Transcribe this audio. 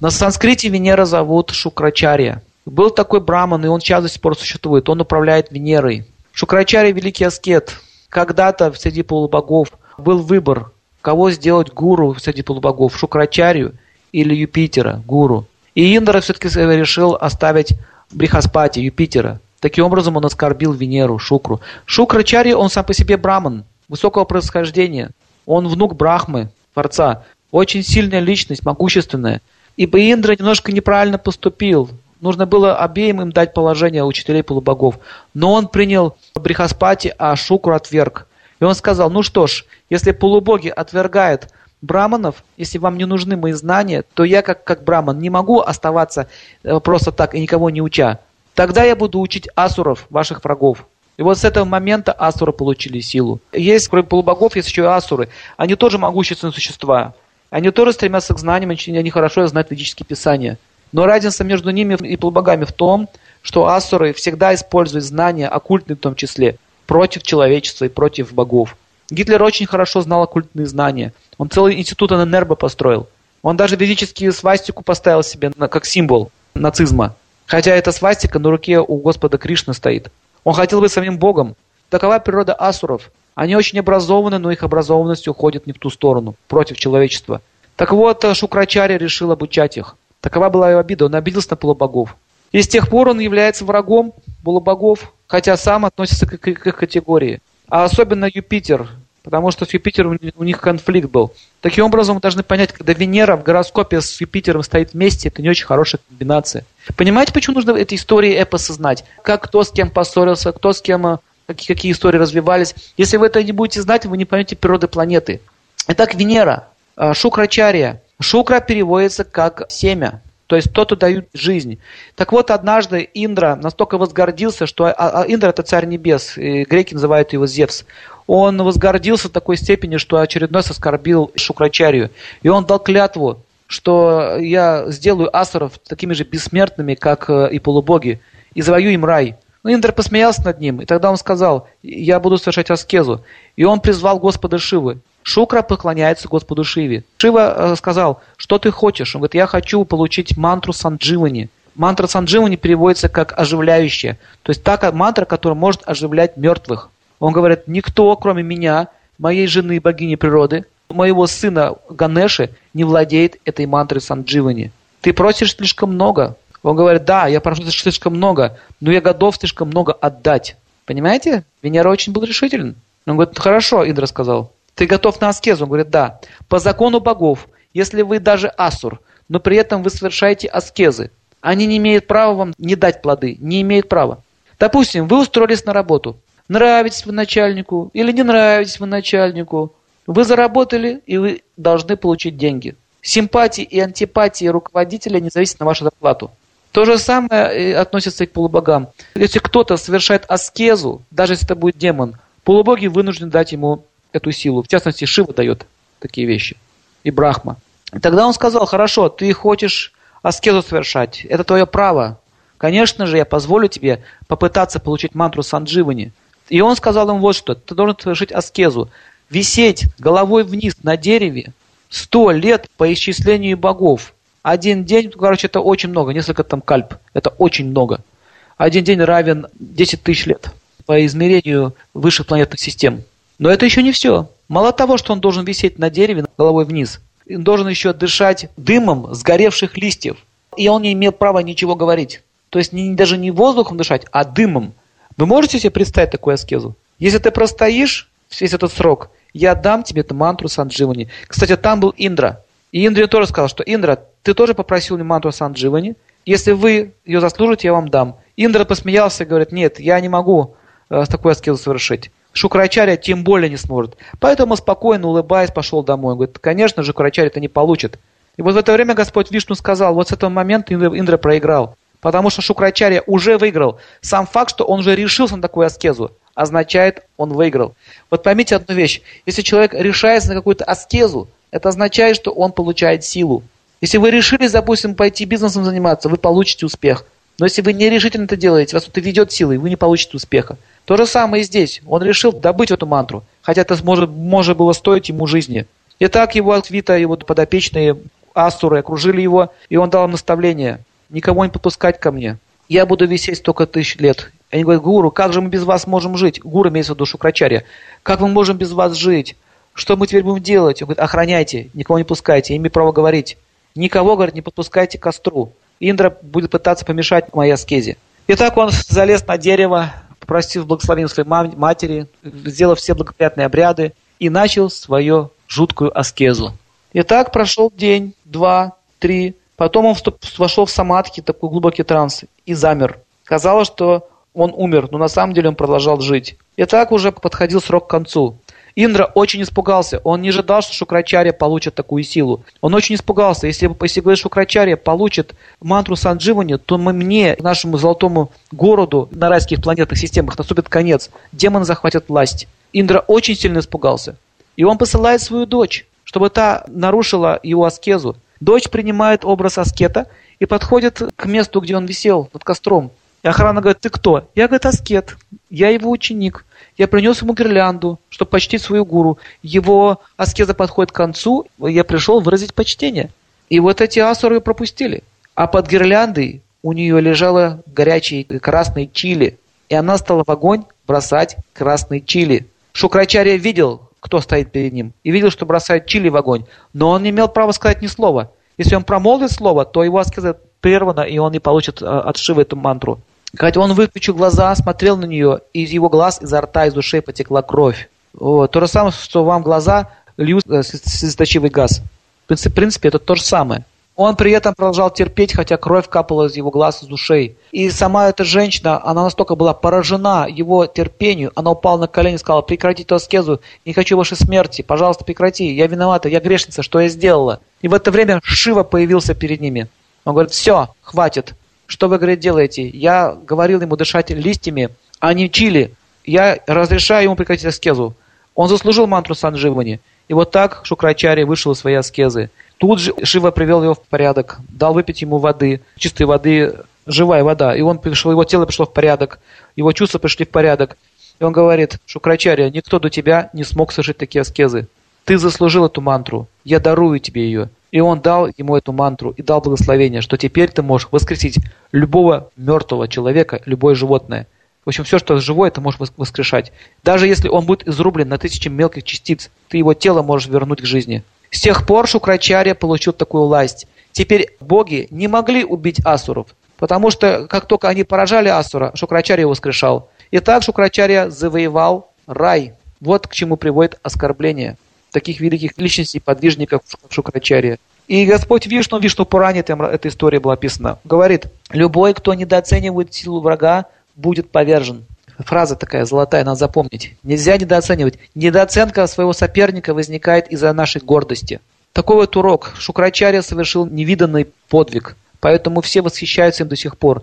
На санскрите Венера зовут Шукрачария. Был такой браман, и он сейчас до сих пор существует. Он управляет Венерой. Шукрачария – великий аскет. Когда-то среди полубогов был выбор, кого сделать гуру среди полубогов – Шукрачарию или Юпитера, гуру. И Индра все-таки решил оставить Брихаспати, Юпитера. Таким образом он оскорбил Венеру, Шукру. Шукрачария, он сам по себе браман, высокого происхождения. Он внук Брахмы, Творца. Очень сильная личность, могущественная. Ибо Индра немножко неправильно поступил. Нужно было обеим им дать положение учителей полубогов. Но он принял Брихаспати, а Шукру отверг. И он сказал, ну что ж, если полубоги отвергают браманов, если вам не нужны мои знания, то я как, как браман не могу оставаться э, просто так и никого не уча. Тогда я буду учить асуров, ваших врагов. И вот с этого момента асуры получили силу. Есть, кроме полубогов, есть еще и асуры. Они тоже могущественные существа. Они тоже стремятся к знаниям, они хорошо знают ведические писания. Но разница между ними и полубогами в том, что асуры всегда используют знания, оккультные в том числе, против человечества и против богов. Гитлер очень хорошо знал оккультные знания. Он целый институт ННРБ построил. Он даже ведические свастику поставил себе как символ нацизма. Хотя эта свастика на руке у Господа Кришны стоит. Он хотел быть самим Богом. Такова природа асуров. Они очень образованы, но их образованность уходит не в ту сторону, против человечества. Так вот, Шукрачаря решил обучать их. Такова была его обида, он обиделся на полубогов. И с тех пор он является врагом полубогов, хотя сам относится к их категории. А особенно Юпитер, потому что с Юпитером у них конфликт был. Таким образом, мы должны понять, когда Венера в гороскопе с Юпитером стоит вместе, это не очень хорошая комбинация. Понимаете, почему нужно эти истории эпоса знать? Как кто с кем поссорился, кто с кем, э, какие, какие истории развивались. Если вы это не будете знать, вы не поймете природы планеты. Итак, Венера, э, Шукрачария. Шукра переводится как семя, то есть тот, кто дает жизнь. Так вот, однажды Индра настолько возгордился, что а, а Индра это царь небес, греки называют его Зевс. Он возгордился в такой степени, что очередной оскорбил Шукрачарию. И он дал клятву, что я сделаю асуров такими же бессмертными, как э, и полубоги, и завою им рай. Но Индра посмеялся над ним, и тогда он сказал, я буду совершать аскезу. И он призвал Господа Шивы. Шукра поклоняется Господу Шиве. Шива э, сказал, что ты хочешь? Он говорит, я хочу получить мантру Сандживани. Мантра Сандживани переводится как оживляющая. То есть та мантра, которая может оживлять мертвых. Он говорит, никто, кроме меня, моей жены, богини природы, моего сына Ганеши, не владеет этой мантрой Сандживани. Ты просишь слишком много. Он говорит, да, я прошу слишком много, но я готов слишком много отдать. Понимаете? Венера очень был решителен. Он говорит, хорошо, Индра сказал. Ты готов на аскезу? Он говорит, да. По закону богов, если вы даже асур, но при этом вы совершаете аскезы, они не имеют права вам не дать плоды, не имеют права. Допустим, вы устроились на работу, нравитесь вы начальнику или не нравитесь вы начальнику, вы заработали и вы должны получить деньги. Симпатии и антипатии руководителя не зависят на вашу зарплату. То же самое относится и к полубогам. Если кто-то совершает аскезу, даже если это будет демон, полубоги вынуждены дать ему эту силу. В частности, Шива дает такие вещи. И Брахма. Тогда он сказал, хорошо, ты хочешь аскезу совершать. Это твое право. Конечно же, я позволю тебе попытаться получить мантру Сандживани. И он сказал им вот что. Ты должен совершить аскезу. Висеть головой вниз на дереве сто лет по исчислению богов. Один день, короче, это очень много, несколько там кальп. Это очень много. Один день равен 10 тысяч лет по измерению высших планетных систем. Но это еще не все. Мало того, что он должен висеть на дереве головой вниз, он должен еще дышать дымом сгоревших листьев. И он не имеет права ничего говорить. То есть не, даже не воздухом дышать, а дымом. Вы можете себе представить такую аскезу? Если ты простоишь весь этот срок, я дам тебе эту мантру Сандживани. Кстати, там был Индра. И Индра тоже сказал, что Индра, ты тоже попросил мне мантру Сандживани. Если вы ее заслужите, я вам дам. Индра посмеялся и говорит, нет, я не могу э, такую аскезу совершить. Шукрачаря тем более не сможет. Поэтому спокойно, улыбаясь, пошел домой. Он говорит, конечно же, Шукрачаря это не получит. И вот в это время Господь Вишну сказал, вот с этого момента Индра, Индра проиграл. Потому что Шукрачаря уже выиграл. Сам факт, что он уже решился на такую аскезу, означает, он выиграл. Вот поймите одну вещь. Если человек решается на какую-то аскезу, это означает, что он получает силу. Если вы решили, допустим, пойти бизнесом заниматься, вы получите успех. Но если вы не решительно это делаете, вас это ведет силой, вы не получите успеха. То же самое и здесь. Он решил добыть эту мантру, хотя это может, может было стоить ему жизни. И так его Аквита, его подопечные асуры окружили его, и он дал им наставление. Никого не подпускать ко мне. Я буду висеть столько тысяч лет. Они говорят, Гуру, как же мы без вас можем жить? Гуру имеется в виду Шукрачарья. Как мы можем без вас жить? Что мы теперь будем делать? Он говорит, охраняйте, никого не пускайте, имею право говорить. Никого, говорит, не подпускайте к костру. Индра будет пытаться помешать моей аскезе. И так он залез на дерево, попросил благословения своей матери, сделав все благоприятные обряды и начал свою жуткую аскезу. И так прошел день, два, три. Потом он вошел в самадхи, такой глубокий транс, и замер. Казалось, что он умер, но на самом деле он продолжал жить. И так уже подходил срок к концу. Индра очень испугался. Он не ожидал, что Шукрачария получит такую силу. Он очень испугался. Если, если говорит, Шукрачария получит мантру Сандживани, то мы, мне, нашему золотому городу на райских планетных системах наступит конец. Демоны захватят власть. Индра очень сильно испугался. И он посылает свою дочь, чтобы та нарушила его аскезу. Дочь принимает образ аскета и подходит к месту, где он висел над костром. И охрана говорит, ты кто? Я, говорит, аскет. Я его ученик. Я принес ему гирлянду, чтобы почтить свою гуру. Его аскеза подходит к концу, я пришел выразить почтение. И вот эти асуры пропустили. А под гирляндой у нее лежало горячий красный чили. И она стала в огонь бросать красный чили. Шукрачария видел, кто стоит перед ним, и видел, что бросает чили в огонь. Но он не имел права сказать ни слова. Если он промолвит слово, то его аскеза прервана, и он не получит а, от Шивы эту мантру. Хотя он выключил глаза, смотрел на нее, и из его глаз, изо рта, из ушей потекла кровь. Вот. То же самое, что вам глаза льют э, слезоточивый газ. В принципе, это то же самое. Он при этом продолжал терпеть, хотя кровь капала из его глаз, из ушей. И сама эта женщина, она настолько была поражена его терпению, она упала на колени и сказала, прекрати эту аскезу, не хочу вашей смерти, пожалуйста, прекрати, я виновата, я грешница, что я сделала? И в это время Шива появился перед ними. Он говорит, все, хватит, что вы, говорит, делаете? Я говорил ему дышать листьями, а не чили. Я разрешаю ему прекратить аскезу. Он заслужил мантру Сандживани. И вот так Шукрачари вышел из своей аскезы. Тут же Шива привел его в порядок, дал выпить ему воды, чистой воды, живая вода. И он пришел, его тело пришло в порядок, его чувства пришли в порядок. И он говорит, Шукрачаря, никто до тебя не смог совершить такие аскезы. Ты заслужил эту мантру, я дарую тебе ее. И он дал ему эту мантру и дал благословение, что теперь ты можешь воскресить любого мертвого человека, любое животное. В общем, все, что живое, ты можешь воскрешать. Даже если он будет изрублен на тысячи мелких частиц, ты его тело можешь вернуть к жизни. С тех пор Шукрачария получил такую власть. Теперь боги не могли убить асуров, потому что как только они поражали асура, Шукрачария воскрешал. И так Шукрачария завоевал рай. Вот к чему приводит оскорбление таких великих личностей, подвижников Шукрачария. И Господь Вишну, Вишну Пуране, там эта история была описана, говорит, любой, кто недооценивает силу врага, будет повержен. Фраза такая золотая, надо запомнить. Нельзя недооценивать. Недооценка своего соперника возникает из-за нашей гордости. Такой вот урок. Шукрачария совершил невиданный подвиг. Поэтому все восхищаются им до сих пор.